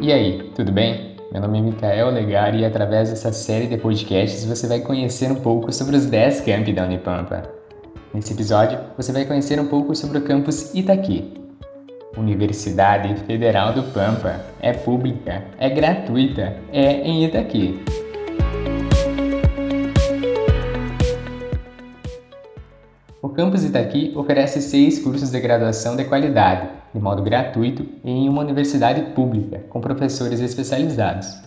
E aí, tudo bem? Meu nome é Mikael Legar e através dessa série de podcasts você vai conhecer um pouco sobre os 10 campi da Unipampa. Nesse episódio, você vai conhecer um pouco sobre o campus Itaqui. Universidade Federal do Pampa. É pública, é gratuita, é em Itaqui. O campus Itaqui oferece seis cursos de graduação de qualidade, de modo gratuito e em uma universidade pública, com professores especializados.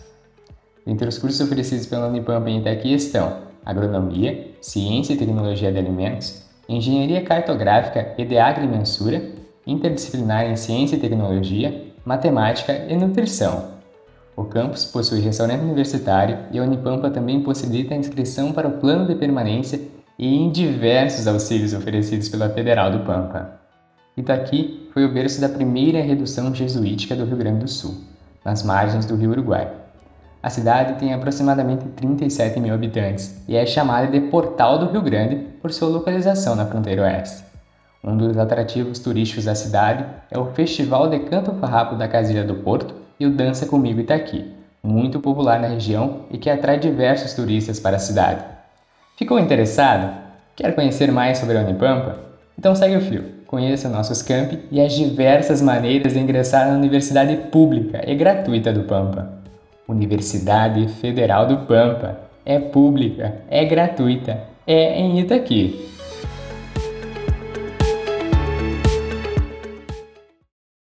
Entre os cursos oferecidos pela Unipampa em Itaqui estão Agronomia, Ciência e Tecnologia de Alimentos, Engenharia Cartográfica e de Agrimensura, Interdisciplinar em Ciência e Tecnologia, Matemática e Nutrição. O campus possui restaurante universitário e a Unipampa também possibilita a inscrição para o plano de permanência e em diversos auxílios oferecidos pela Federal do Pampa. Itaqui foi o berço da primeira redução jesuítica do Rio Grande do Sul, nas margens do rio Uruguai. A cidade tem aproximadamente 37 mil habitantes e é chamada de Portal do Rio Grande por sua localização na fronteira oeste. Um dos atrativos turísticos da cidade é o Festival de Canto Farrapo da Casilha do Porto e o Dança Comigo Itaqui, muito popular na região e que atrai diversos turistas para a cidade. Ficou interessado? Quer conhecer mais sobre a Unipampa? Então segue o fio, conheça nossos campi e as diversas maneiras de ingressar na Universidade Pública e Gratuita do Pampa. Universidade Federal do Pampa. É pública, é gratuita, é em Itaqui.